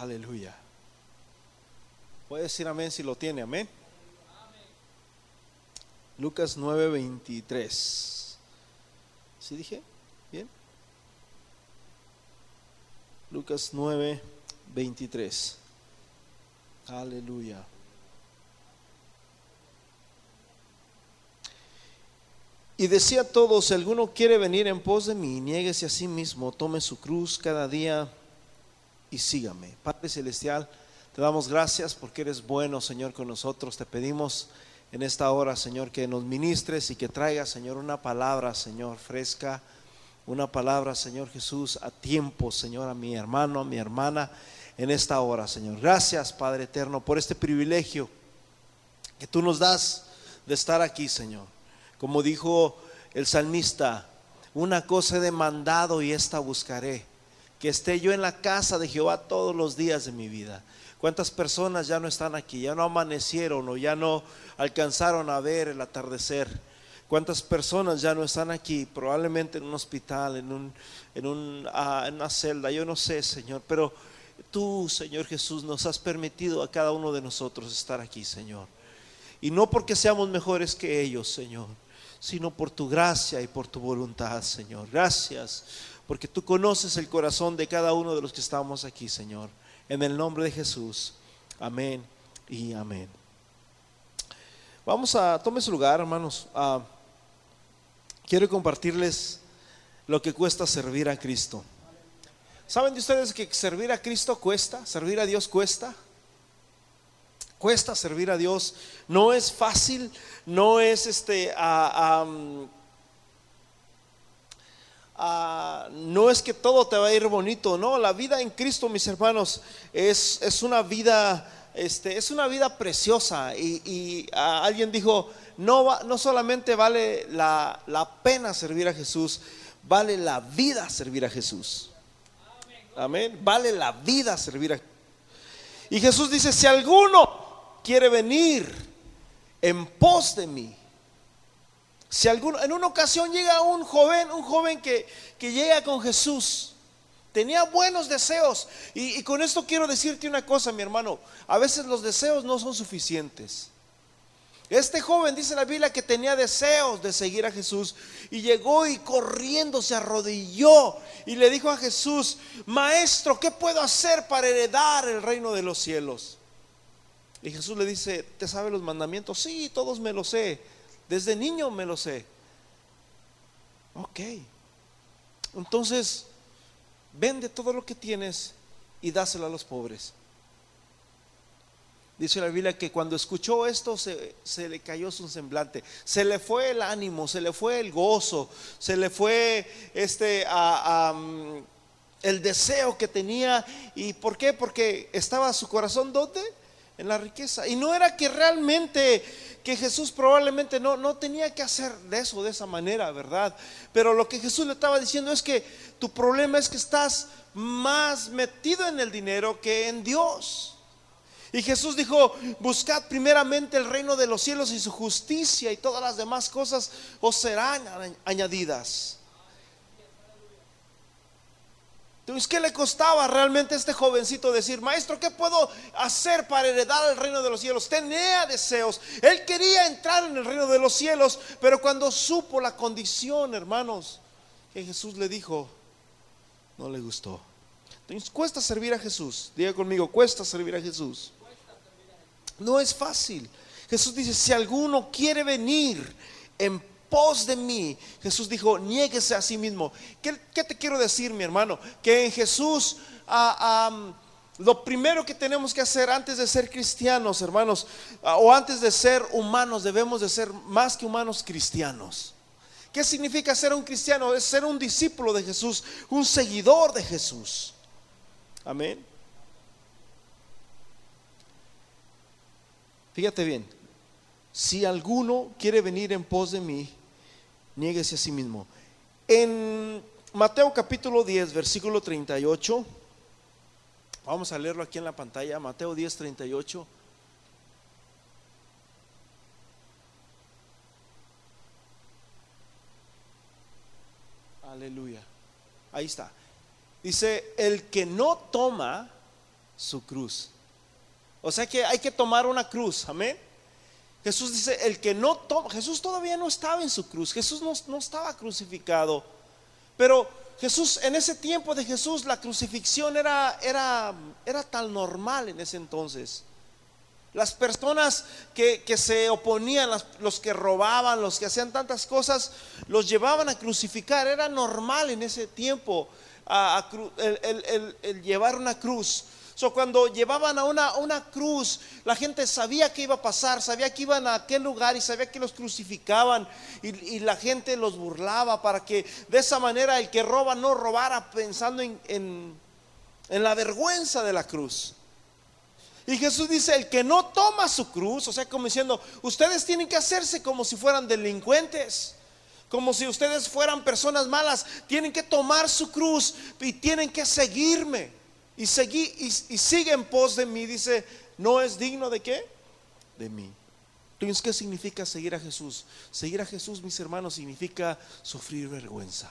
Aleluya. Puede decir amén si lo tiene, amén. Lucas 9:23. ¿Sí dije? ¿Bien? Lucas 9:23. Aleluya. Y decía a todos, si alguno quiere venir en pos de mí, niéguese a sí mismo, tome su cruz cada día y sígame. Padre Celestial, te damos gracias porque eres bueno, Señor, con nosotros. Te pedimos en esta hora, Señor, que nos ministres y que traigas, Señor, una palabra, Señor, fresca, una palabra, Señor Jesús, a tiempo, Señor, a mi hermano, a mi hermana, en esta hora, Señor. Gracias, Padre eterno, por este privilegio que tú nos das de estar aquí, Señor. Como dijo el salmista, una cosa he demandado y esta buscaré, que esté yo en la casa de Jehová todos los días de mi vida. ¿Cuántas personas ya no están aquí? Ya no amanecieron o ya no alcanzaron a ver el atardecer. ¿Cuántas personas ya no están aquí? Probablemente en un hospital, en, un, en, ah, en una celda, yo no sé, Señor, pero tú, Señor Jesús, nos has permitido a cada uno de nosotros estar aquí, Señor. Y no porque seamos mejores que ellos, Señor, sino por tu gracia y por tu voluntad, Señor. Gracias, porque tú conoces el corazón de cada uno de los que estamos aquí, Señor. En el nombre de Jesús. Amén y amén. Vamos a, tome su lugar, hermanos. Ah, quiero compartirles lo que cuesta servir a Cristo. ¿Saben de ustedes que servir a Cristo cuesta? ¿Servir a Dios cuesta? Cuesta servir a Dios. No es fácil, no es este. No es que todo te va a ir bonito, no, la vida en Cristo, mis hermanos, es, es una vida, este, es una vida preciosa. Y, alguien dijo, no, no solamente vale la, la, pena servir a Jesús, vale la vida servir a Jesús. Amén. Vale la vida servir a Y Jesús dice, si alguno quiere venir en pos de mí. Si alguno, en una ocasión llega un joven, un joven que, que llega con Jesús, tenía buenos deseos. Y, con esto quiero decirte una cosa, mi hermano. A veces los deseos no son suficientes. Este joven dice la Biblia que tenía deseos de seguir a Jesús y llegó y corriendo se arrodilló y le dijo a Jesús, Maestro, ¿qué puedo hacer para heredar el reino de los cielos? Y Jesús le dice, ¿te sabe los mandamientos? Sí, todos me los sé. Desde niño me los sé. Ok. Entonces, vende todo lo que tienes y dáselo a los pobres. Dice la Biblia que cuando escuchó esto se, se, le cayó su semblante, se le fue el ánimo, se le fue el gozo, se le fue este el deseo que tenía. ¿Y por qué? Porque estaba su corazón ¿dónde? en la riqueza. Y no era que realmente, que Jesús probablemente no, no tenía que hacer de eso, de esa manera, ¿verdad? Pero lo que Jesús le estaba diciendo es que tu problema es que estás más metido en el dinero que en Dios. Y Jesús dijo, buscad primeramente el reino de los cielos y su justicia y todas las demás cosas os serán añadidas. Entonces, ¿qué le costaba realmente a este jovencito decir, maestro, ¿qué puedo hacer para heredar el reino de los cielos? Tenía deseos. Él quería entrar en el reino de los cielos, pero cuando supo la condición, hermanos, que Jesús le dijo, no le gustó. Entonces, cuesta servir a Jesús. Diga conmigo, cuesta servir a Jesús. No es fácil. Jesús dice, si alguno quiere venir en pos de mí. Jesús dijo, niéguese a sí mismo. ¿Qué, te quiero decir, mi hermano? Que en Jesús... Ah, lo primero que tenemos que hacer antes de ser cristianos, hermanos, ah, o antes de ser humanos, debemos de ser más que humanos cristianos. ¿Qué significa ser un cristiano? Es ser un discípulo de Jesús, un seguidor de Jesús. Amén. Fíjate bien, si alguno quiere venir en pos de mí, niéguese a sí mismo. En Mateo capítulo 10, versículo 38, vamos a leerlo aquí en la pantalla, Mateo 10, 38. Aleluya. Ahí está. Dice, el que no toma su cruz. O sea que hay que tomar una cruz, amén. Jesús dice, el que no toma, Jesús todavía no estaba en su cruz, Jesús no, no estaba crucificado, pero Jesús, en ese tiempo de Jesús, la crucifixión era, era, era tan normal en ese entonces. Las personas que, se oponían, los que robaban, los que hacían tantas cosas, los llevaban a crucificar. Era normal en ese tiempo el, llevar una cruz. So, cuando llevaban a una, una, cruz, la gente sabía que iba a pasar, sabía que iban a aquel lugar y sabía que los crucificaban y, la gente los burlaba para que de esa manera el que roba no robara pensando en, en la vergüenza de la cruz. Y Jesús dice, el que no toma su cruz, o sea, como diciendo, ustedes tienen que hacerse como si fueran delincuentes, como si ustedes fueran personas malas, tienen que tomar su cruz y tienen que seguirme. Y, seguir, y, sigue en pos de mí, dice, no es digno de qué? De mí. Entonces, ¿qué significa seguir a Jesús? Seguir a Jesús, mis hermanos, significa sufrir vergüenza.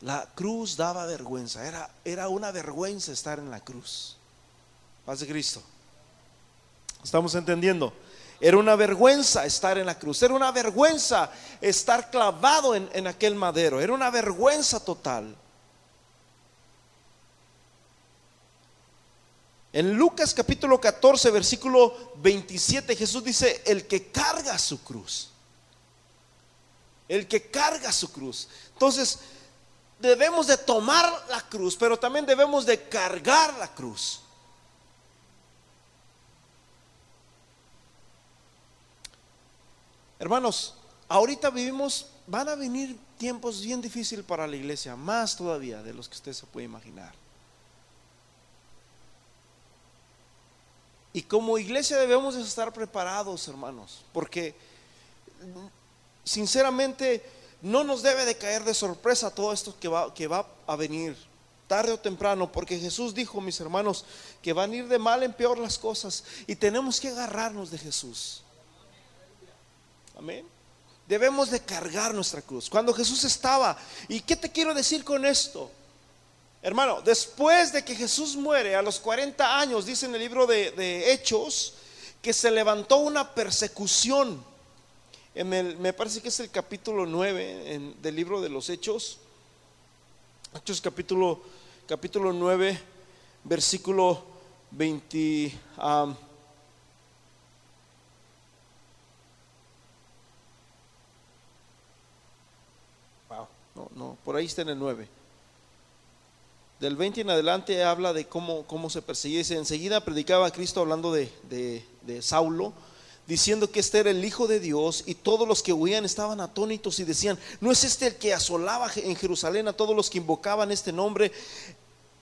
La cruz daba vergüenza, era, era una vergüenza estar en la cruz. Paz de Cristo. ¿Estamos entendiendo? Era una vergüenza estar en la cruz, era una vergüenza estar clavado en, en aquel madero, era una vergüenza total. En Lucas capítulo 14, versículo 27, Jesús dice, el que carga su cruz, el que carga su cruz. Entonces, debemos de tomar la cruz, pero también debemos de cargar la cruz. Hermanos, ahorita vivimos, van a venir tiempos bien difíciles para la iglesia, más todavía de los que usted se puede imaginar. Y como iglesia debemos estar preparados, hermanos, porque sinceramente no nos debe de caer de sorpresa todo esto que va, que va a venir tarde o temprano, porque Jesús dijo, mis hermanos, que van a ir de mal en peor las cosas y tenemos que agarrarnos de Jesús. Amén. Debemos de cargar nuestra cruz. Cuando Jesús estaba, ¿y qué te quiero decir con esto? Hermano, después de que Jesús muere a los 40 años, dice en el libro de, Hechos, que se levantó una persecución. En el, me parece que es el capítulo 9 del libro de los Hechos. Hechos capítulo, capítulo 9, versículo 20. No, no, por ahí está en el 9. Del 20 en adelante habla de cómo, cómo se perseguía. enseguida predicaba a Cristo hablando de, de, Saulo, diciendo que este era el Hijo de Dios y todos los que huían estaban atónitos y decían, ¿no es este el que asolaba en Jerusalén a todos los que invocaban este nombre?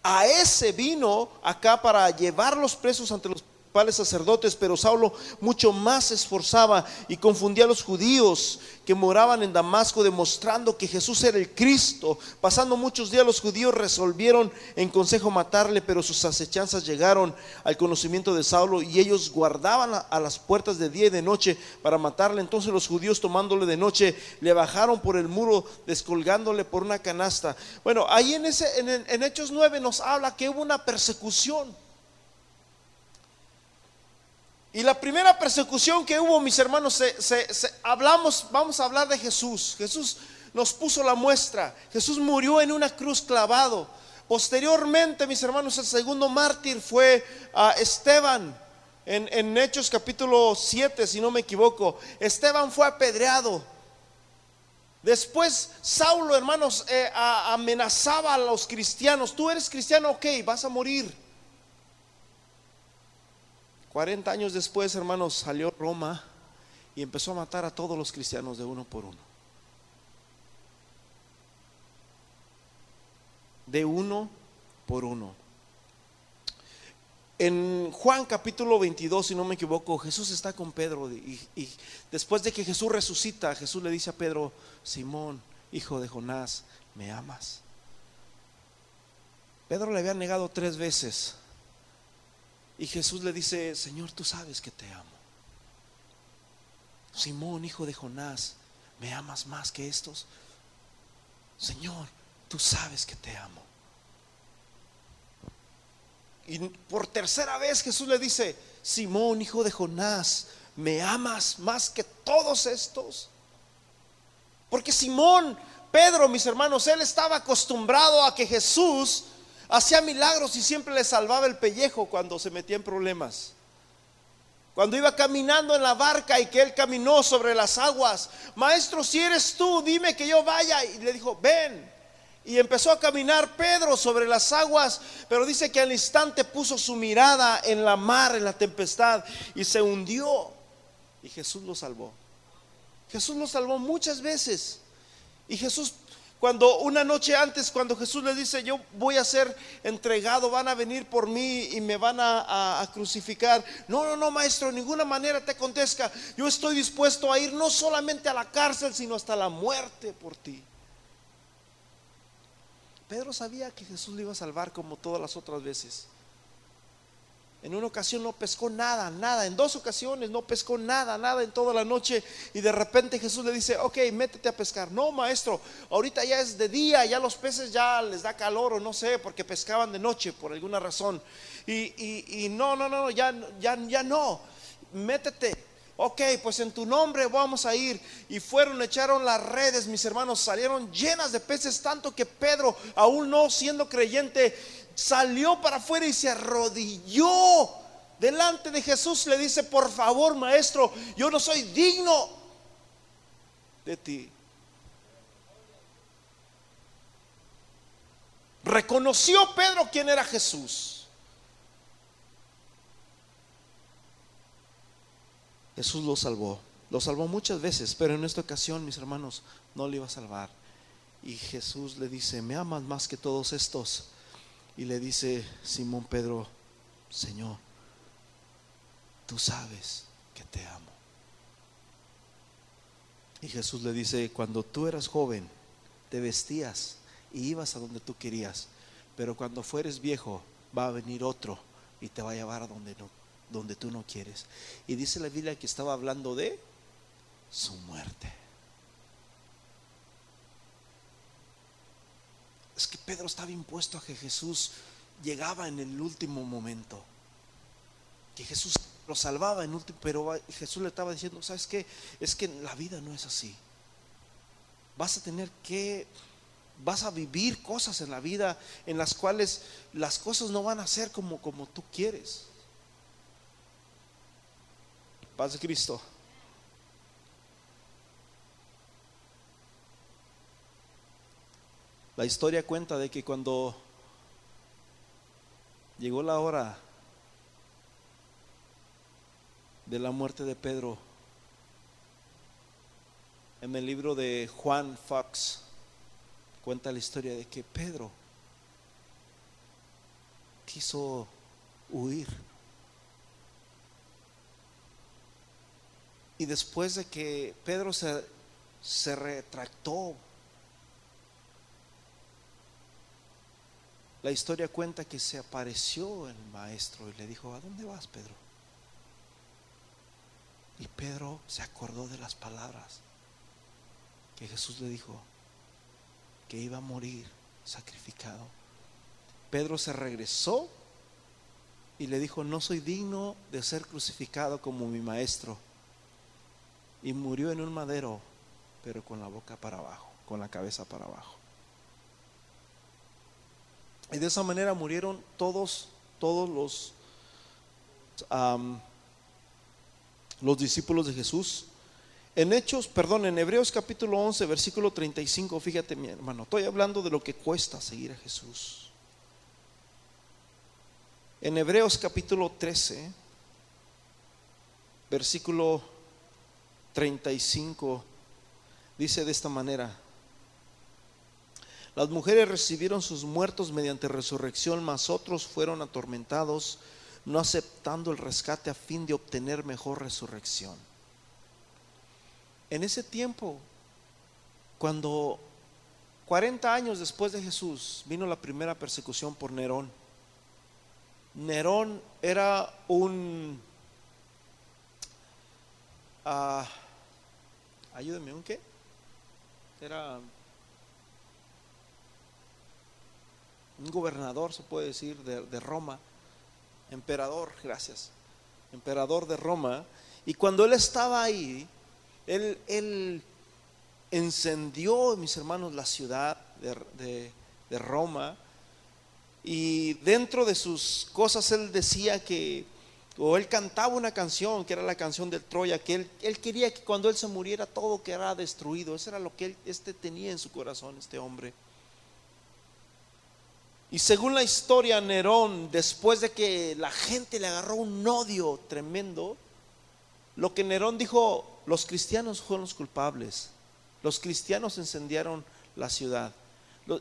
A ese vino acá para llevar los presos ante los sacerdotes, pero Saulo mucho más se esforzaba y confundía a los judíos que moraban en Damasco, demostrando que Jesús era el Cristo. Pasando muchos días los judíos resolvieron en consejo matarle, pero sus acechanzas llegaron al conocimiento de Saulo y ellos guardaban a, las puertas de día y de noche para matarle. Entonces los judíos tomándole de noche le bajaron por el muro, descolgándole por una canasta. Bueno, ahí en, ese, en, en Hechos 9 nos habla que hubo una persecución. Y la primera persecución que hubo, mis hermanos, se, hablamos, vamos a hablar de Jesús. Jesús nos puso la muestra. Jesús murió en una cruz clavado. Posteriormente, mis hermanos, el segundo mártir fue a Esteban. En, Hechos capítulo 7, si no me equivoco. Esteban fue apedreado. Después Saulo, hermanos, eh, amenazaba a los cristianos. Tú eres cristiano, ok, vas a morir. 40 años después, hermanos, salió Roma y empezó a matar a todos los cristianos de uno por uno. De uno por uno. En Juan capítulo 22, si no me equivoco, Jesús está con Pedro y, y, después de que Jesús resucita, Jesús le dice a Pedro, Simón, hijo de Jonás, ¿me amas? Pedro le había negado tres veces y Jesús le dice, Señor, tú sabes que te amo. Simón, hijo de Jonás, ¿me amas más que estos? Señor, tú sabes que te amo. Y por tercera vez Jesús le dice, Simón, hijo de Jonás, ¿me amas más que todos estos? Porque Simón, Pedro, mis hermanos, él estaba acostumbrado a que Jesús hacía milagros y siempre le salvaba el pellejo cuando se metía en problemas. Cuando iba caminando en la barca y que él caminó sobre las aguas, maestro, si eres tú, dime que yo vaya. Y le dijo, ven. Y empezó a caminar Pedro sobre las aguas, pero dice que al instante puso su mirada en la mar, en la tempestad, y se hundió. Y Jesús lo salvó. Jesús lo salvó muchas veces. Y Jesús cuando una noche antes, cuando Jesús le dice, yo voy a ser entregado, van a venir por mí y me van a, crucificar. No, no, no, maestro, de ninguna manera te contesta. Yo estoy dispuesto a ir no solamente a la cárcel, sino hasta la muerte por ti. Pedro sabía que Jesús le iba a salvar como todas las otras veces. En una ocasión no pescó nada, nada. En dos ocasiones no pescó nada, nada en toda la noche. Y de repente Jesús le dice, ok, métete a pescar. No, maestro, ahorita ya es de día, ya los peces ya les da calor o no sé, porque pescaban de noche por alguna razón. Y, no, no, no, ya, ya, ya no. Métete. Ok, pues en tu nombre vamos a ir. Y fueron, echaron las redes, mis hermanos, salieron llenas de peces, tanto que Pedro, aún no siendo creyente, salió para afuera y se arrodilló delante de Jesús. Le dice, por favor, maestro, yo no soy digno de ti. Reconoció Pedro quién era Jesús. Jesús lo salvó. Lo salvó muchas veces, pero en esta ocasión, mis hermanos, no le iba a salvar. Y Jesús le dice, me amas más que todos estos. Y le dice Simón Pedro, Señor, tú sabes que te amo. Y Jesús le dice, cuando tú eras joven, te vestías y ibas a donde tú querías, pero cuando fueres viejo, va a venir otro y te va a llevar a donde, no, donde tú no quieres. Y dice la Biblia que estaba hablando de su muerte. Es que Pedro estaba impuesto a que Jesús llegaba en el último momento. Que Jesús lo salvaba en último, pero Jesús le estaba diciendo, ¿sabes qué? Es que la vida no es así. Vas a tener que vas a vivir cosas en la vida en las cuales las cosas no van a ser como como tú quieres. Paz de Cristo. La historia cuenta de que cuando llegó la hora de la muerte de Pedro, en el libro de Juan Fox cuenta la historia de que Pedro quiso huir. Y después de que Pedro se, se retractó La historia cuenta que se apareció el maestro y le dijo, ¿a dónde vas, Pedro? Y Pedro se acordó de las palabras que Jesús le dijo, que iba a morir sacrificado. Pedro se regresó y le dijo, no soy digno de ser crucificado como mi maestro. Y murió en un madero, pero con la boca para abajo, con la cabeza para abajo. Y de esa manera murieron todos, todos los, los discípulos de Jesús. En Hechos, perdón, en Hebreos capítulo 11, versículo 35, fíjate mi hermano, estoy hablando de lo que cuesta seguir a Jesús. En Hebreos capítulo 13, versículo 35, dice de esta manera, las mujeres recibieron sus muertos mediante resurrección, mas otros fueron atormentados, no aceptando el rescate a fin de obtener mejor resurrección. En ese tiempo, cuando 40 años después de Jesús vino la primera persecución por Nerón, Nerón era un... Uh, ayúdeme, ¿un qué? Era un gobernador, se puede decir, de, Roma, emperador, gracias, emperador de Roma. Y cuando él estaba ahí, él, él encendió, mis hermanos, la ciudad de, de Roma. Y dentro de sus cosas él decía que o él cantaba una canción, que era la canción del Troya, que él, él quería que cuando él se muriera todo quedara destruido. Eso era lo que él este tenía en su corazón, este hombre. Y según la historia, Nerón, después de que la gente le agarró un odio tremendo, lo que Nerón dijo, los cristianos fueron los culpables. Los cristianos incendiaron la ciudad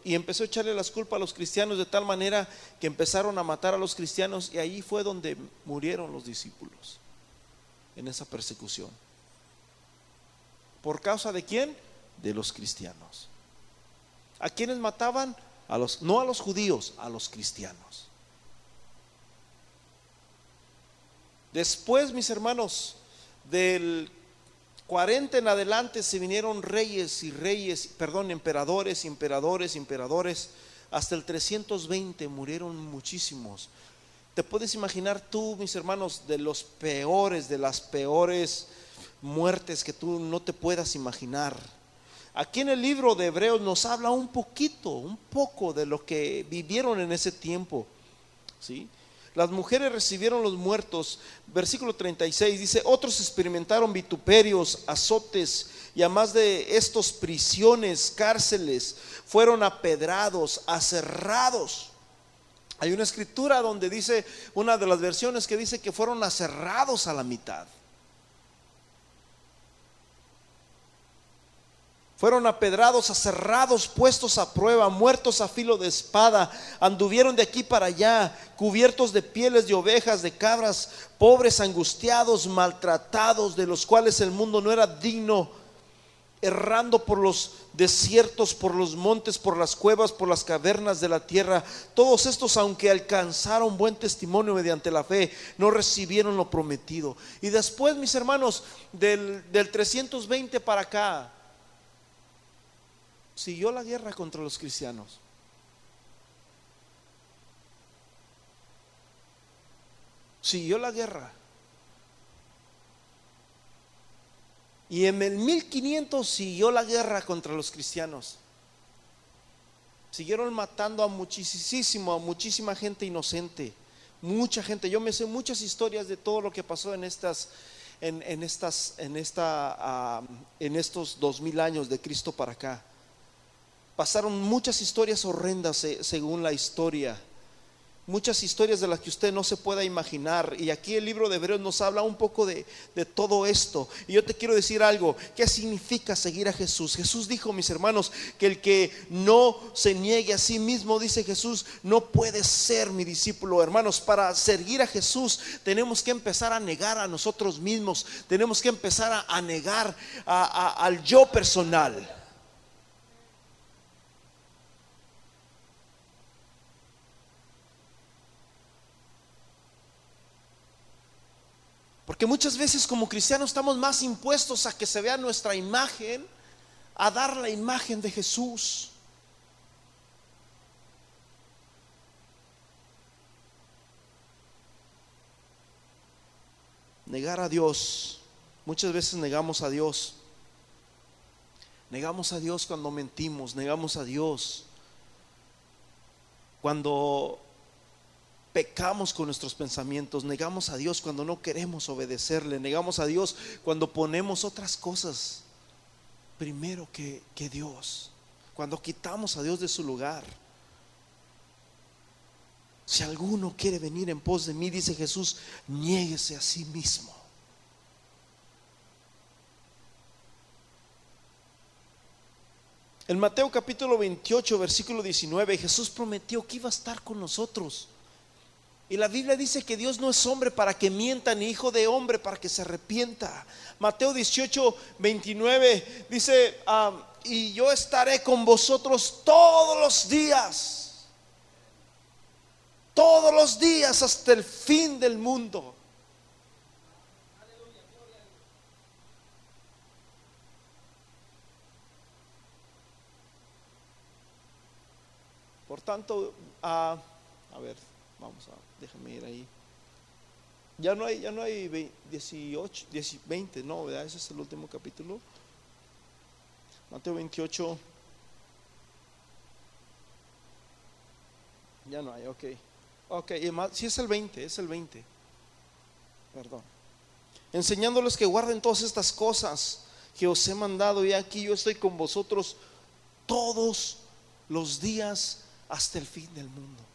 y empezó a echarle las culpas a los cristianos de tal manera que empezaron a matar a los cristianos y ahí fue donde murieron los discípulos en esa persecución. ¿Por causa de quién? De los cristianos. ¿A quiénes mataban? A los, no a los judíos, a los cristianos. Después, mis hermanos, del 40 en adelante se vinieron reyes y reyes, perdón, emperadores, emperadores, emperadores. Hasta el 320 murieron muchísimos. Te puedes imaginar tú, mis hermanos, de los peores, de las peores muertes que tú no te puedas imaginar. Aquí en el libro de Hebreos nos habla un poquito, un poco de lo que vivieron en ese tiempo. ¿Sí? Las mujeres recibieron los muertos. Versículo 36 dice, otros experimentaron vituperios, azotes y además de estos prisiones, cárceles, fueron apedrados, aserrados. Hay una escritura donde dice, una de las versiones que dice que fueron aserrados a la mitad. Fueron apedrados, aserrados, puestos a prueba, muertos a filo de espada, anduvieron de aquí para allá, cubiertos de pieles de ovejas, de cabras, pobres, angustiados, maltratados, de los cuales el mundo no era digno, errando por los desiertos, por los montes, por las cuevas, por las cavernas de la tierra. Todos estos, aunque alcanzaron buen testimonio mediante la fe, no recibieron lo prometido. Y después, mis hermanos, del, del 320 para acá, siguió la guerra contra los cristianos. Siguió la guerra. Y en el 1500 siguió la guerra contra los cristianos. Siguieron matando a muchísimo, a muchísima gente inocente. Mucha gente. Yo me sé muchas historias de todo lo que pasó en estas, en, estas, en esta, ah, en estos dos mil años de Cristo para acá. Pasaron muchas historias horrendas eh, según la historia. Muchas historias de las que usted no se pueda imaginar. Y aquí el libro de Hebreos nos habla un poco de, de, todo esto. Y yo te quiero decir algo. ¿Qué significa seguir a Jesús? Jesús dijo, mis hermanos, que el que no se niegue a sí mismo, dice Jesús, no puede ser mi discípulo. Hermanos, para seguir a Jesús tenemos que empezar a negar a nosotros mismos. Tenemos que empezar a, negar al yo personal. Porque muchas veces como cristianos estamos más impuestos a que se vea nuestra imagen, a dar la imagen de Jesús. Negar a Dios. Muchas veces negamos a Dios. Negamos a Dios cuando mentimos, negamos a Dios cuando pecamos con nuestros pensamientos, negamos a Dios cuando no queremos obedecerle, negamos a Dios cuando ponemos otras cosas primero que, que Dios, cuando quitamos a Dios de su lugar. Si alguno quiere venir en pos de mí, dice Jesús, niéguese a sí mismo. En Mateo capítulo 28, versículo 19, Jesús prometió que iba a estar con nosotros. Y la Biblia dice que Dios no es hombre para que mienta, ni hijo de hombre para que se arrepienta. Mateo 18, 29 dice, y yo estaré con vosotros todos los días, todos los días hasta el fin del mundo. Por tanto, a ver, vamos a déjame ir ahí. Ya no hay, ya no hay 18, 20, no, ¿verdad? Ese es el último capítulo. Mateo 28. Ya no hay, ok. Ok, si es el 20, es el 20. Perdón. Enseñándoles que guarden todas estas cosas que os he mandado y aquí yo estoy con vosotros todos los días hasta el fin del mundo.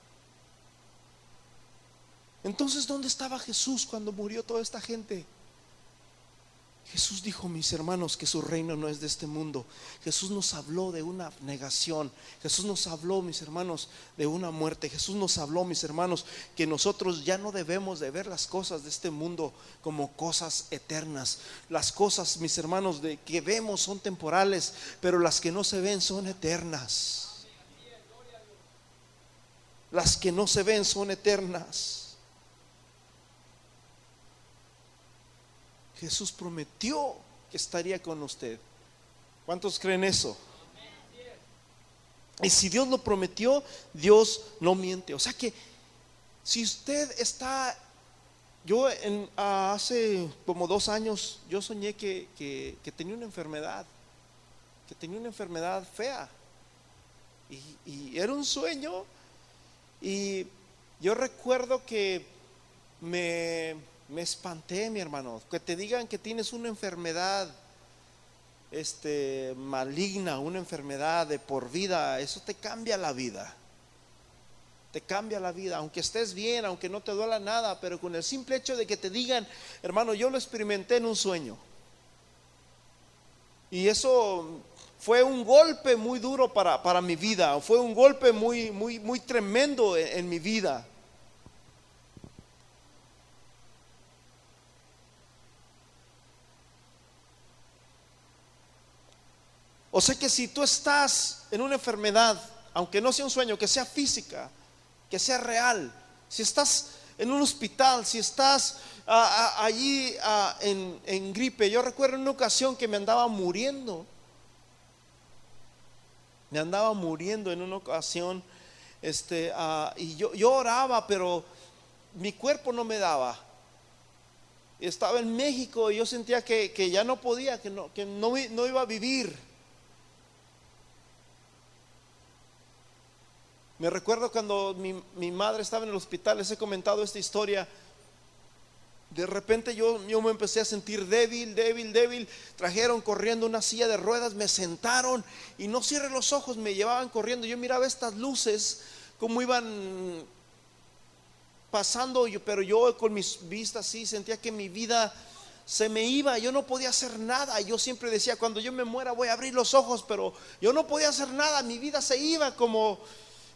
Entonces, ¿dónde estaba Jesús cuando murió toda esta gente? Jesús dijo, mis hermanos, que su reino no es de este mundo. Jesús nos habló de una negación. Jesús nos habló, mis hermanos, de una muerte. Jesús nos habló, mis hermanos, que nosotros ya no debemos de ver las cosas de este mundo como cosas eternas. Las cosas, mis hermanos, de que vemos son temporales, pero las que no se ven son eternas. Las que no se ven son eternas. Jesús prometió que estaría con usted. ¿Cuántos creen eso? Y si Dios lo prometió, Dios no miente. O sea que si usted está, yo en, hace como dos años, yo soñé que, que, tenía una enfermedad, que tenía una enfermedad fea. Y era un sueño. Y yo recuerdo que me me espanté, mi hermano. Que te digan que tienes una enfermedad este, maligna, una enfermedad de por vida, eso te cambia la vida. Te cambia la vida, aunque estés bien, aunque no te duela nada, pero con el simple hecho de que te digan, hermano, yo lo experimenté en un sueño. Y eso fue un golpe muy duro para, para mi vida, fue un golpe muy, muy, muy tremendo en mi vida. O sea que si tú estás en una enfermedad, aunque no sea un sueño, que sea física, que sea real, si estás en un hospital, si estás ah, ah, allí ah, en, gripe, yo recuerdo una ocasión que me andaba muriendo, me andaba muriendo en una ocasión, este, y yo, yo oraba, pero mi cuerpo no me daba. Estaba en México y yo sentía que, ya no podía, que no, que no, no iba a vivir. Me recuerdo cuando mi, madre estaba en el hospital, les he comentado esta historia. De repente yo, me empecé a sentir débil, débil, débil. Trajeron corriendo una silla de ruedas, me sentaron y no cierre los ojos, me llevaban corriendo. Yo miraba estas luces, como iban pasando, pero yo con mis vistas sí sentía que mi vida se me iba, yo no podía hacer nada. Yo siempre decía, cuando yo me muera voy a abrir los ojos, pero yo no podía hacer nada, mi vida se iba como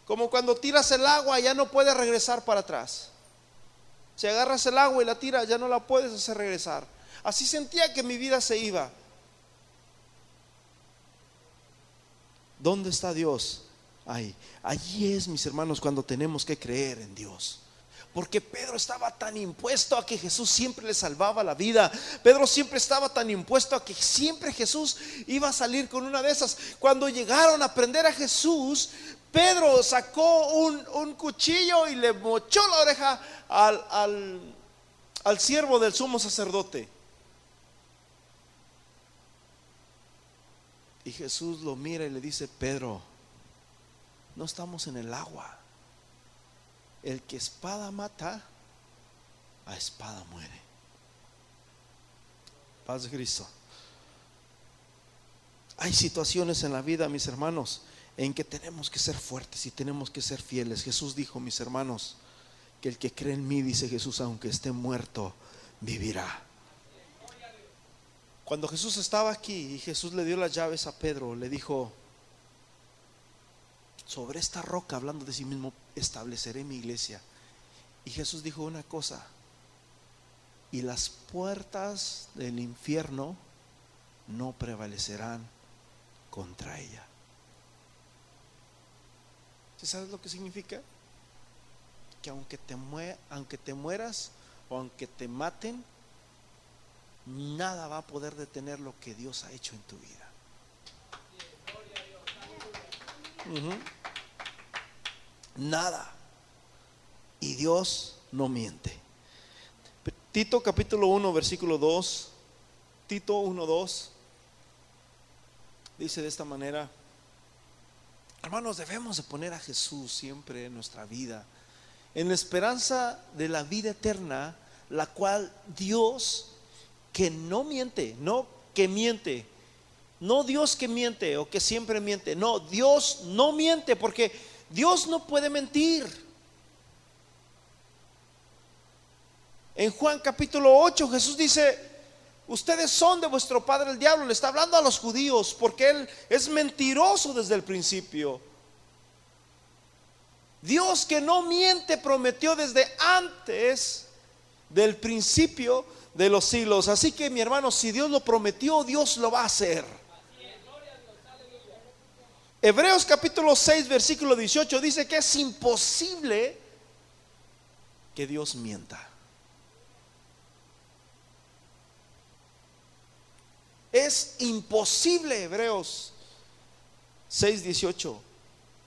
como cuando tiras el agua ya no puedes regresar para atrás. Si agarras el agua y la tiras ya no la puedes hacer regresar. Así sentía que mi vida se iba. ¿Dónde está Dios? Ahí. Allí es, mis hermanos, cuando tenemos que creer en Dios. Porque Pedro estaba tan impuesto a que Jesús siempre le salvaba la vida. Pedro siempre estaba tan impuesto a que siempre Jesús iba a salir con una de esas. Cuando llegaron a aprender a Jesús, Pedro sacó un, cuchillo y le mochó la oreja al, al siervo del sumo sacerdote. Y Jesús lo mira y le dice, Pedro, no estamos en el agua. El que espada mata, a espada muere. Paz de Cristo. Hay situaciones en la vida, mis hermanos, en que tenemos que ser fuertes y tenemos que ser fieles. Jesús dijo, mis hermanos, que el que cree en mí, dice Jesús, aunque esté muerto, vivirá. Cuando Jesús estaba aquí y Jesús le dio las llaves a Pedro, le dijo, sobre esta roca, hablando de sí mismo, estableceré mi iglesia. Y Jesús dijo una cosa, y las puertas del infierno no prevalecerán contra ella. ¿Sabes lo que significa? Que aunque te, aunque te mueras o aunque te maten, nada va a poder detener lo que Dios ha hecho en tu vida. Nada. Y Dios no miente. Tito capítulo 1, versículo 2. Tito 1, 2. Dice de esta manera, hermanos, debemos de poner a Jesús siempre en nuestra vida, en la esperanza de la vida eterna, la cual Dios, que no miente, no que miente, no Dios que miente o que siempre miente, no, Dios no miente porque Dios no puede mentir. En Juan capítulo 8 Jesús dice, ustedes son de vuestro padre el diablo, le está hablando a los judíos porque él es mentiroso desde el principio. Dios que no miente prometió desde antes del principio de los siglos. Así que mi hermano, si Dios lo prometió, Dios lo va a hacer. Hebreos capítulo 6, versículo 18 dice que es imposible que Dios mienta. Es imposible, Hebreos 6, 18.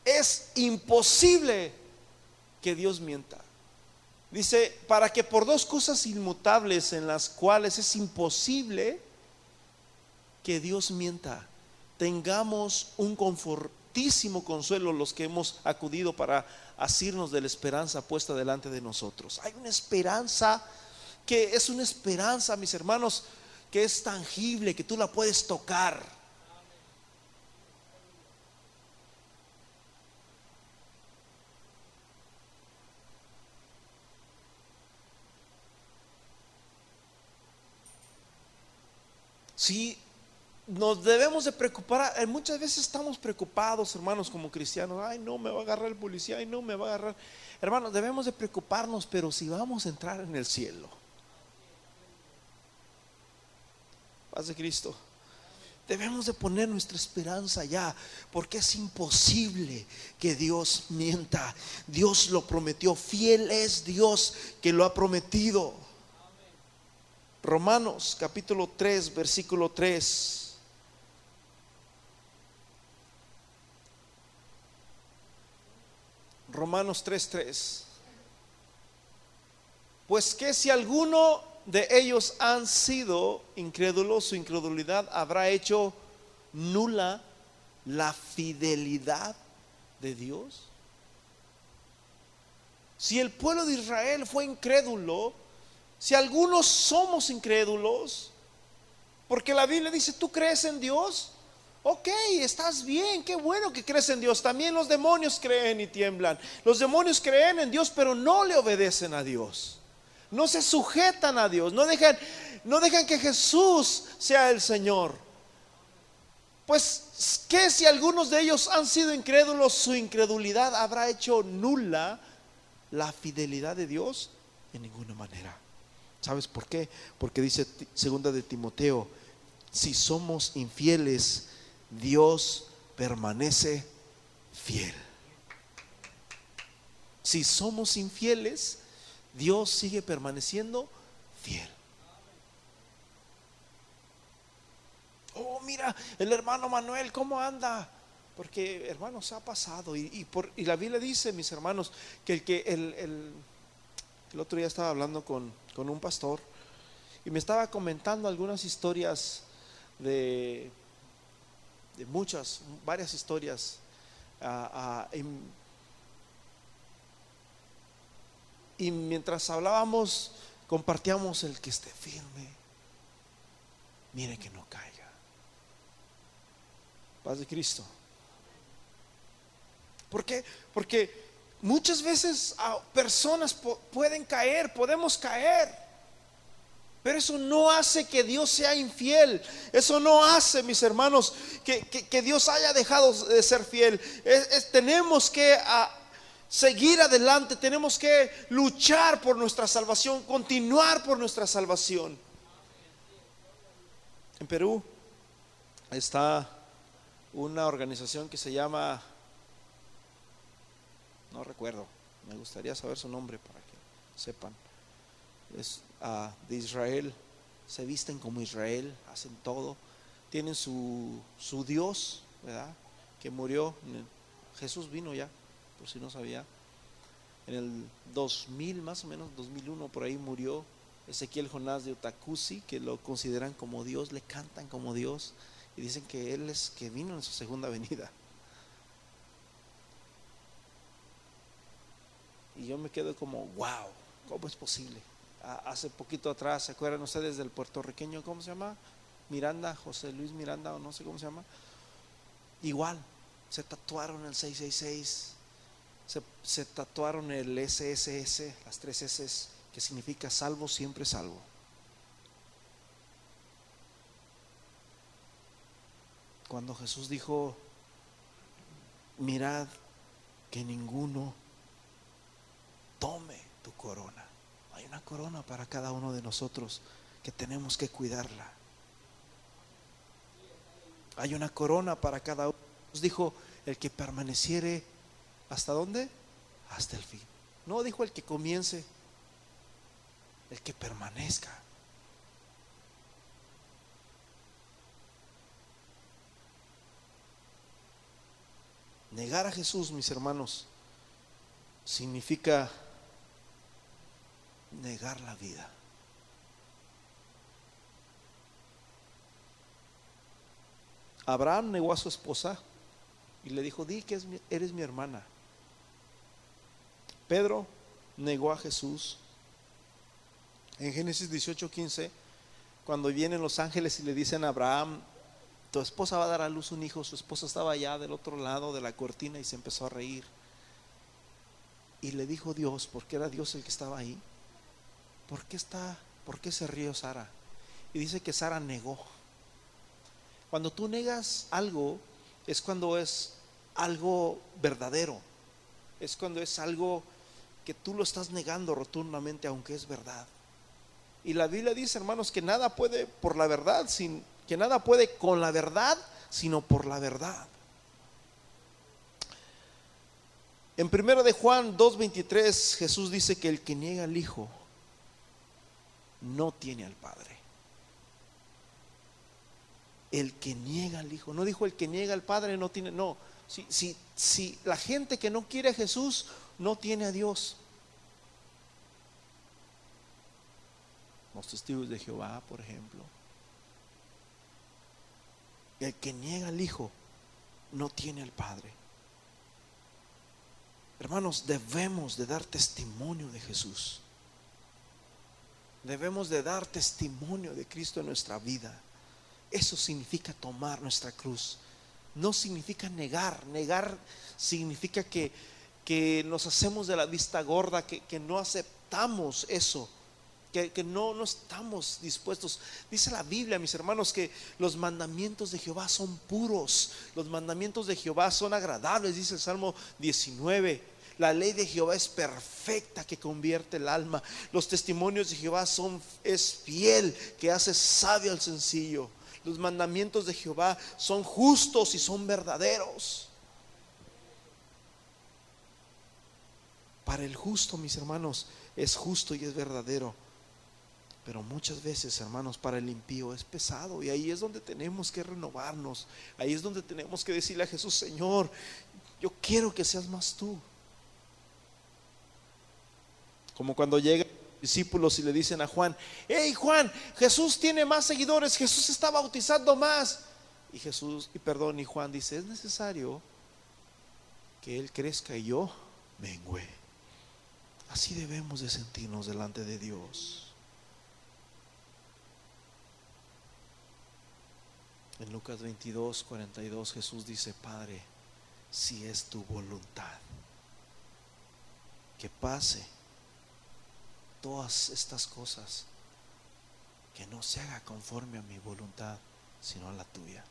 Es imposible que Dios mienta. Dice, para que por dos cosas inmutables en las cuales es imposible que Dios mienta, tengamos un confortísimo consuelo los que hemos acudido para asirnos de la esperanza puesta delante de nosotros. Hay una esperanza que es una esperanza, mis hermanos, que es tangible, que tú la puedes tocar. Sí, nos debemos de preocupar. Eh, muchas veces estamos preocupados, hermanos, como cristianos. Ay, no, me va a agarrar el policía, ay, no, me va a agarrar. Hermanos, debemos de preocuparnos, pero si vamos a entrar en el cielo. De Cristo. Debemos de poner nuestra esperanza allá, porque es imposible que Dios mienta. Dios lo prometió, fiel es Dios que lo ha prometido. Romanos capítulo 3, versículo 3. Romanos 3:3. Pues que si alguno de ellos han sido incrédulos, su incredulidad habrá hecho nula la fidelidad de Dios. Si el pueblo de Israel fue incrédulo, si algunos somos incrédulos, porque la Biblia dice, ¿tú crees en Dios? Ok, estás bien, qué bueno que crees en Dios. También los demonios creen y tiemblan. Los demonios creen en Dios, pero no le obedecen a Dios. No se sujetan a Dios. No dejan, no dejan que Jesús sea el Señor. Pues, ¿qué si algunos de ellos han sido incrédulos? Su incredulidad habrá hecho nula la fidelidad de Dios en ninguna manera. ¿Sabes por qué? Porque dice segunda de Timoteo, si somos infieles, Dios permanece fiel. Si somos infieles, Dios sigue permaneciendo fiel. Oh, mira, el hermano Manuel, ¿cómo anda? Porque, hermanos, ha pasado. Y, por, y la Biblia dice, mis hermanos, que el que el, el, otro día estaba hablando con, con un pastor y me estaba comentando algunas historias de de muchas, varias historias. Ah, ah, y, mientras hablábamos, compartíamos el que esté firme. Mire que no caiga. Paz de Cristo. ¿Por qué? Porque muchas veces personas pueden caer, podemos caer. Pero eso no hace que Dios sea infiel. Eso no hace, mis hermanos, que, Dios haya dejado de ser fiel. tenemos que seguir adelante, tenemos que luchar por nuestra salvación, continuar por nuestra salvación. En Perú está una organización que se llama, no recuerdo, me gustaría saber su nombre para que sepan. Es de Israel, se visten como Israel, hacen todo, tienen su, su Dios, ¿verdad? Que murió, Jesús vino ya, por si no sabía, en el 2000 más o menos, 2001 por ahí murió Ezequiel Jonás de Utacusi, que lo consideran como Dios, le cantan como Dios y dicen que Él es que vino en su segunda venida. Y yo me quedo como, wow, ¿cómo es posible? Hace poquito atrás, ¿se acuerdan ustedes del puertorriqueño, cómo se llama? Miranda, José Luis Miranda, o no sé cómo se llama. Igual, se tatuaron el 666, se, tatuaron el SSS, las tres S, que significa salvo, siempre salvo. Cuando Jesús dijo, mirad que ninguno tome tu corona. Hay una corona para cada uno de nosotros que tenemos que cuidarla. Hay una corona para cada uno. Dijo, el que permaneciere, ¿hasta dónde? Hasta el fin. No dijo el que comience, el que permanezca. Negar a Jesús, mis hermanos, significa negar la vida. Abraham negó a su esposa y le dijo, di que eres mi hermana. Pedro negó a Jesús. En Génesis 18:15, cuando vienen los ángeles y le dicen a Abraham, tu esposa va a dar a luz un hijo, su esposa estaba allá del otro lado de la cortina y se empezó a reír. Y le dijo Dios, porque era Dios el que estaba ahí, ¿por qué está, por qué se rió Sara? Y dice que Sara negó. Cuando tú negas algo, es cuando es algo verdadero. Es cuando es algo que tú lo estás negando rotundamente, aunque es verdad. Y la Biblia dice, hermanos, que nada puede por la verdad, sin, que nada puede con la verdad, sino por la verdad. En primero de Juan 2:23 Jesús dice que el que niega al Hijo no tiene al Padre. El que niega al Hijo, no dijo el que niega al Padre no tiene, no. Si, si, si la gente que no quiere a Jesús no tiene a Dios. Los testigos de Jehová, por ejemplo. El que niega al Hijo no tiene al Padre. Hermanos, debemos de dar testimonio de Jesús. Debemos de dar testimonio de Cristo en nuestra vida. Eso significa tomar nuestra cruz. No significa negar. Negar significa que, que nos hacemos de la vista gorda, que, que no aceptamos eso. Que, que, no, no estamos dispuestos. Dice la Biblia, mis hermanos, que los mandamientos de Jehová son puros, los mandamientos de Jehová son agradables, dice el Salmo 19. La ley de Jehová es perfecta que convierte el alma. Los testimonios de Jehová son es fiel que hace sabio al sencillo. Los mandamientos de Jehová son justos y son verdaderos. Para el justo, mis hermanos, es justo y es verdadero. Pero muchas veces, hermanos, para el impío es pesado. Y ahí es donde tenemos que renovarnos. Ahí es donde tenemos que decirle a Jesús, Señor, yo quiero que seas más tú. Como cuando llegan discípulos y le dicen a Juan, hey Juan, Jesús tiene más seguidores, Jesús está bautizando más. Y Jesús, y perdón, y Juan dice, es necesario que Él crezca y yo mengüe. Así debemos de sentirnos delante de Dios. En Lucas 22, 42 Jesús dice, Padre, si es tu voluntad, que pase todas estas cosas, que no se haga conforme a mi voluntad, sino a la tuya.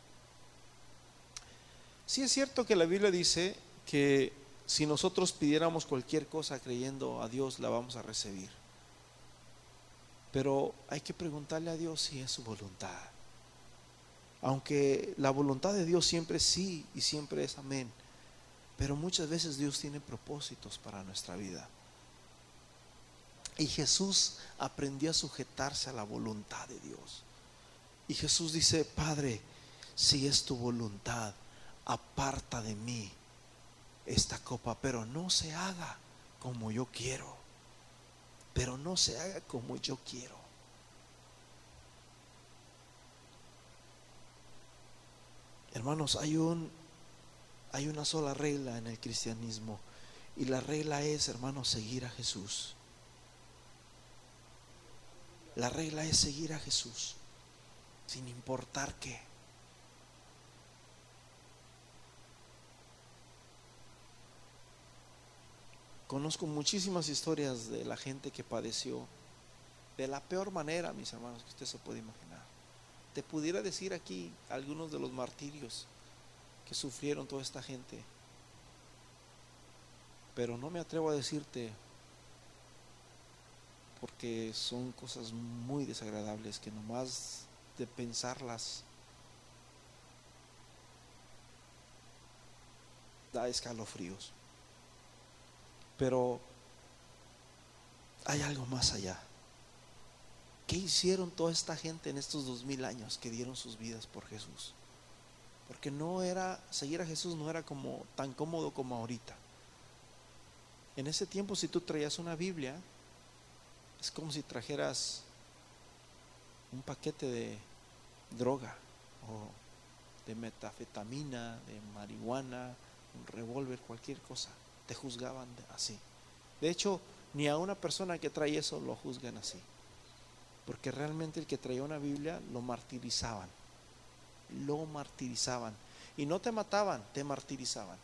Si es cierto que la Biblia dice que si nosotros pidiéramos cualquier cosa creyendo a Dios, la vamos a recibir. Pero hay que preguntarle a Dios si es su voluntad. Aunque la voluntad de Dios siempre es sí y siempre es amén. Pero muchas veces Dios tiene propósitos para nuestra vida. Y Jesús aprendió a sujetarse a la voluntad de Dios. Y Jesús dice, Padre, si es tu voluntad, aparta de mí esta copa, pero no se haga como yo quiero. Pero no se haga como yo quiero. Hermanos, hay un hay una sola regla en el cristianismo y la regla es, hermanos, seguir a Jesús. La regla es seguir a Jesús sin importar qué. Conozco muchísimas historias de la gente que padeció de la peor manera, mis hermanos, que usted se puede imaginar. Te pudiera decir aquí algunos de los martirios que sufrieron toda esta gente, pero no me atrevo a decirte porque son cosas muy desagradables que nomás de pensarlas da escalofríos. Pero hay algo más allá. ¿Qué hicieron toda esta gente en estos dos mil años que dieron sus vidas por Jesús? Porque no era, seguir a Jesús no era como tan cómodo como ahorita. En ese tiempo si tú traías una Biblia, es como si trajeras un paquete de droga o de metafetamina, de marihuana, un revólver, cualquier cosa te juzgaban así. De hecho, ni a una persona que trae eso lo juzgan así. Porque realmente el que traía una Biblia lo martirizaban. Lo martirizaban. Y no te mataban, te martirizaban.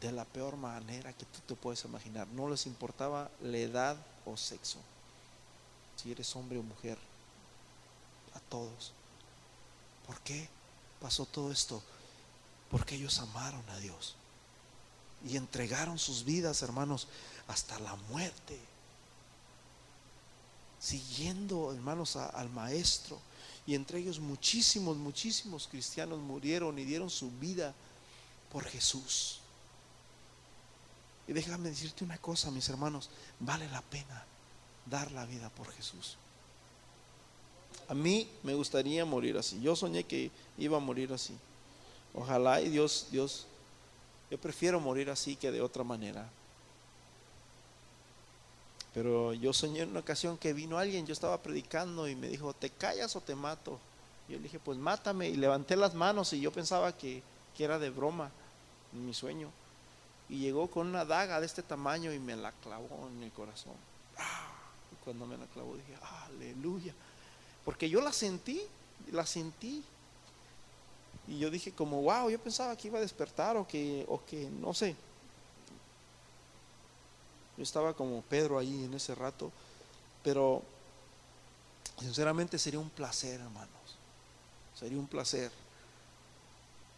De la peor manera que tú te puedes imaginar. No les importaba la edad o sexo. Si eres hombre o mujer. A todos. ¿Por qué pasó todo esto? Porque ellos amaron a Dios y entregaron sus vidas, hermanos, hasta la muerte. Siguiendo, hermanos, al Maestro. Y entre ellos muchísimos, muchísimos cristianos murieron y dieron su vida por Jesús. Y déjame decirte una cosa, mis hermanos, vale la pena dar la vida por Jesús. A mí me gustaría morir así. Yo soñé que iba a morir así. Ojalá y Dios, Dios yo prefiero morir así que de otra manera. Pero yo soñé en una ocasión que vino alguien, yo estaba predicando y me dijo, ¿te callas o te mato? Yo le dije, pues mátame. Y levanté las manos y yo pensaba que, era de broma en mi sueño. Y llegó con una daga de este tamaño y me la clavó en el corazón. Y cuando me la clavó dije, aleluya. Porque yo la sentí, la sentí y yo dije como, wow, yo pensaba que iba a despertar o que, o que no sé. Yo estaba como Pedro ahí en ese rato, pero sinceramente sería un placer, hermanos. Sería un placer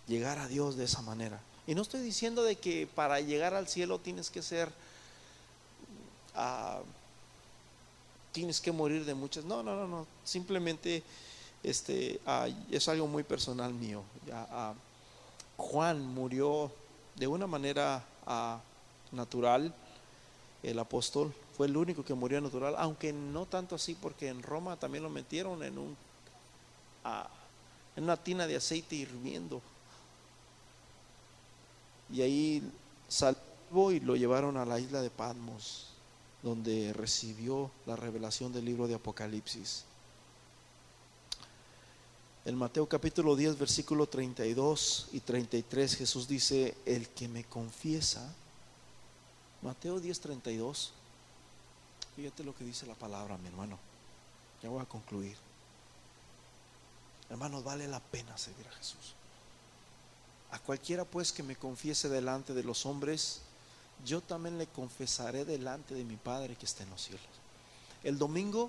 llegar a Dios de esa manera. Y no estoy diciendo de que para llegar al cielo tienes que ser, ah, tienes que morir de muchas. No, no, no, no. Simplemente este, ah, es algo muy personal mío. Ah, Juan murió de una manera ah, natural, el apóstol fue el único que murió natural, aunque no tanto así porque en Roma también lo metieron en un en una tina de aceite hirviendo. Y ahí salvó y lo llevaron a la isla de Patmos, donde recibió la revelación del libro de Apocalipsis. En Mateo capítulo 10, versículo 32 y 33, Jesús dice, el que me confiesa, Mateo 10, 32, fíjate lo que dice la palabra, mi hermano. Ya voy a concluir. Hermanos, vale la pena seguir a Jesús. A cualquiera pues que me confiese delante de los hombres, yo también le confesaré delante de mi Padre que está en los cielos. El domingo,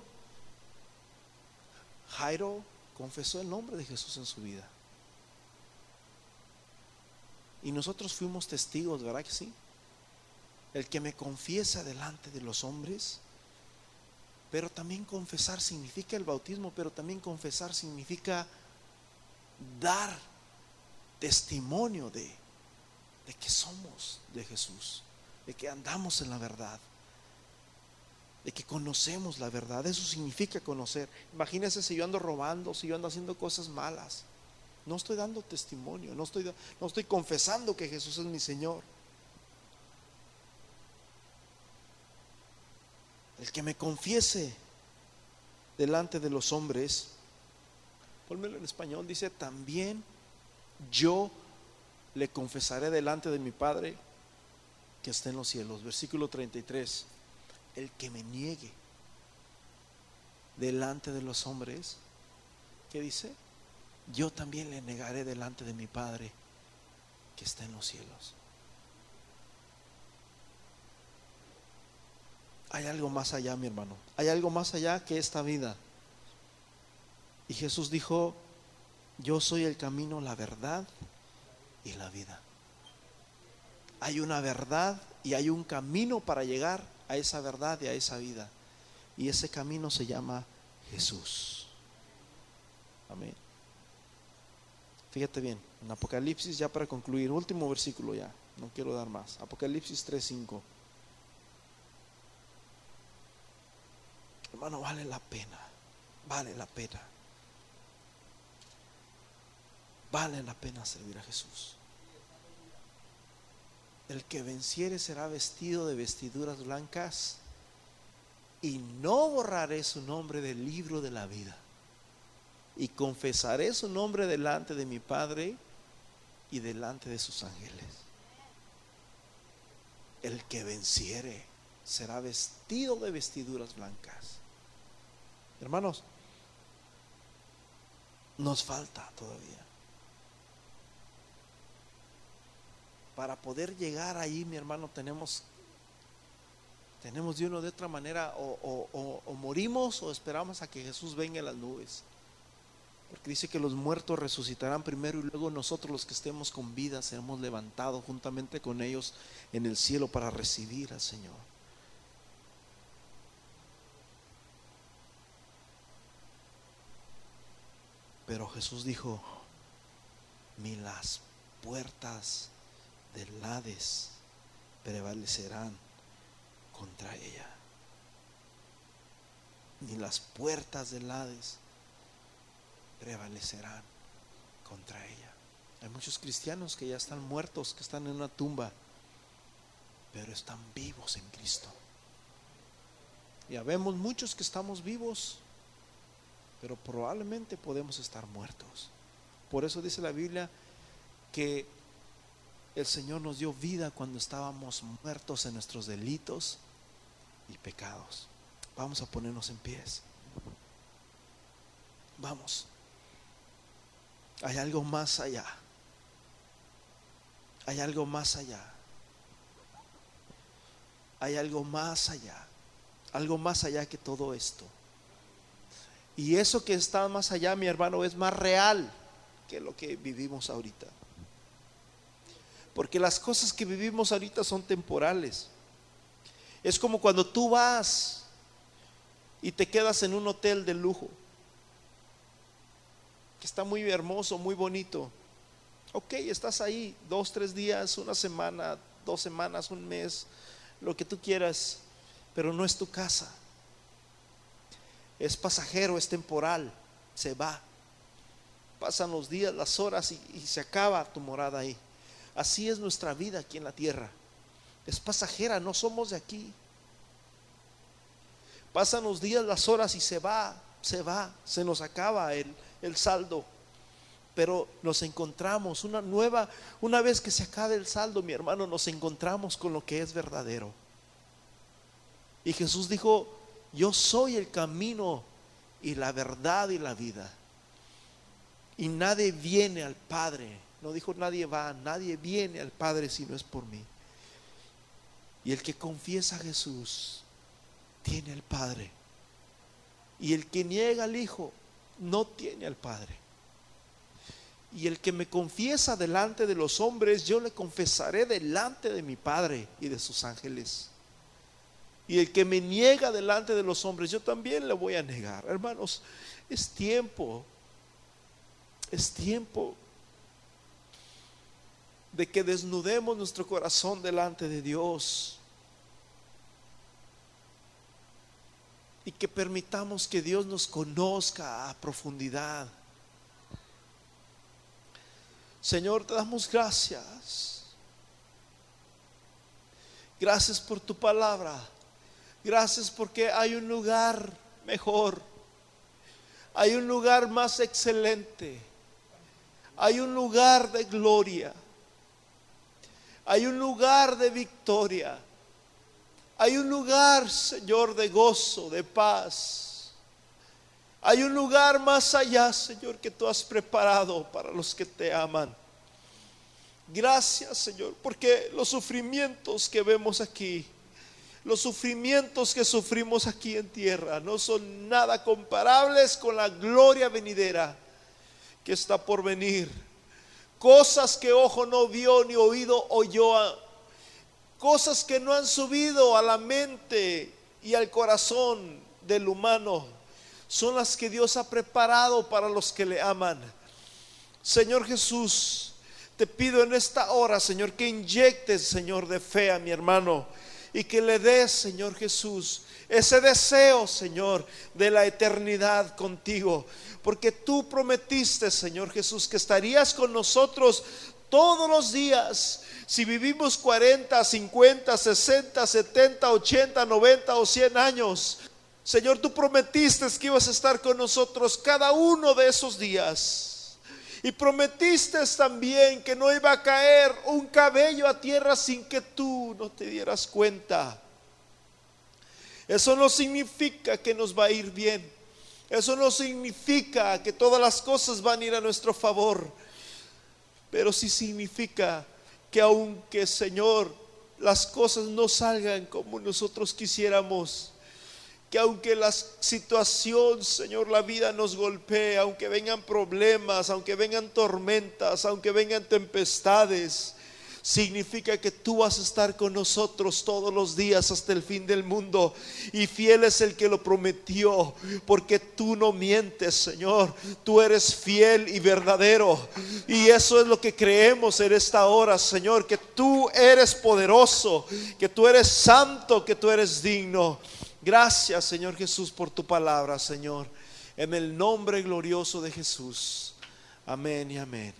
Jairo confesó el nombre de Jesús en su vida. Y nosotros fuimos testigos, ¿verdad que sí? El que me confiesa delante de los hombres, pero también confesar significa el bautismo, pero también confesar significa dar testimonio de, de que somos de Jesús, de que andamos en la verdad de que conocemos la verdad. Eso significa conocer. Imagínense si yo ando robando, si yo ando haciendo cosas malas. No estoy dando testimonio, no estoy, no estoy confesando que Jesús es mi Señor. El que me confiese delante de los hombres, Pónmelo en español, dice, también yo le confesaré delante de mi Padre que está en los cielos. Versículo 33, el que me niegue delante de los hombres, ¿qué dice? Yo también le negaré delante de mi Padre que está en los cielos. Hay algo más allá, mi hermano. Hay algo más allá que esta vida. Y Jesús dijo, yo soy el camino, la verdad y la vida. Hay una verdad y hay un camino para llegar a esa verdad y a esa vida. Y ese camino se llama Jesús. Amén. Fíjate bien, en Apocalipsis, ya para concluir, último versículo ya, no quiero dar más. Apocalipsis 3:5. Hermano, vale la pena, vale la pena. Vale la pena servir a Jesús. El que venciere será vestido de vestiduras blancas y no borraré su nombre del libro de la vida. Y confesaré su nombre delante de mi Padre y delante de sus ángeles. El que venciere será vestido de vestiduras blancas. Hermanos, nos falta todavía. Para poder llegar ahí, mi hermano, tenemos tenemos de una de otra manera o, morimos o esperamos a que Jesús venga en las nubes. Porque dice que los muertos resucitarán primero y luego nosotros los que estemos con vida seremos levantados juntamente con ellos en el cielo para recibir al Señor. Pero Jesús dijo, ni las puertas del Hades prevalecerán contra ella. Ni las puertas del Hades prevalecerán contra ella. Hay muchos cristianos que ya están muertos, que están en una tumba, pero están vivos en Cristo. Y vemos muchos que estamos vivos, pero probablemente podemos estar muertos. Por eso dice la Biblia que el Señor nos dio vida cuando estábamos muertos en nuestros delitos y pecados. Vamos a ponernos en pies. Vamos. Hay algo más allá. Hay algo más allá. Hay algo más allá. Algo más allá que todo esto. Y eso que está más allá, mi hermano, es más real que lo que vivimos ahorita. Porque las cosas que vivimos ahorita son temporales. Es como cuando tú vas y te quedas en un hotel de lujo, que está muy hermoso, muy bonito. Ok, estás ahí dos, tres días, una semana, dos semanas, un mes, lo que tú quieras, pero no es tu casa. Es pasajero, es temporal, se va. Pasan los días, las horas y, y se acaba tu morada ahí. Así es nuestra vida aquí en la tierra. Es pasajera, no somos de aquí. Pasan los días, las horas y se va, se va, se nos acaba el, el saldo. Pero nos encontramos una nueva, una vez que se acabe el saldo, mi hermano, nos encontramos con lo que es verdadero. Y Jesús dijo, yo soy el camino y la verdad y la vida. Y nadie viene al Padre no dijo nadie va, nadie viene al Padre si no es por mí. Y el que confiesa a Jesús tiene al Padre. Y el que niega al Hijo no tiene al Padre. Y el que me confiesa delante de los hombres, yo le confesaré delante de mi Padre y de sus ángeles. Y el que me niega delante de los hombres, yo también le voy a negar. Hermanos, es tiempo. Es tiempo de que desnudemos nuestro corazón delante de Dios y que permitamos que Dios nos conozca a profundidad. Señor, te damos gracias. Gracias por tu palabra. Gracias porque hay un lugar mejor. hay un lugar más excelente. Hay un lugar de gloria. Hay un lugar de victoria. Hay un lugar, Señor, de gozo, de paz. Hay un lugar más allá, Señor, que tú has preparado para los que te aman. Gracias, Señor, porque los sufrimientos que vemos aquí, los sufrimientos que sufrimos aquí en tierra, no son nada comparables con la gloria venidera que está por venir. Cosas que ojo no vio ni oído oyó, cosas que no han subido a la mente y al corazón del humano, son las que Dios ha preparado para los que le aman. Señor Jesús, te pido en esta hora, Señor, que inyectes, Señor, de fe a mi hermano y que le des, Señor Jesús, ese deseo, Señor, de la eternidad contigo. Porque tú prometiste, Señor Jesús, que estarías con nosotros todos los días. Si vivimos 40, 50, 60, 70, 80, 90 o 100 años, Señor, tú prometiste que ibas a estar con nosotros cada uno de esos días. Y prometiste también que no iba a caer un cabello a tierra sin que tú no te dieras cuenta. Eso no significa que nos va a ir bien. Eso no significa que todas las cosas van a ir a nuestro favor. Pero sí significa que aunque Señor las cosas no salgan como nosotros quisiéramos, que aunque la situación, Señor, la vida nos golpee, aunque vengan problemas, aunque vengan tormentas, aunque vengan tempestades, significa que tú vas a estar con nosotros todos los días hasta el fin del mundo. Y fiel es el que lo prometió, porque tú no mientes, Señor. Tú eres fiel y verdadero. Y eso es lo que creemos en esta hora, Señor, que tú eres poderoso, que tú eres santo, que tú eres digno. Gracias, Señor Jesús, por tu palabra, Señor. En el nombre glorioso de Jesús. Amén y amén.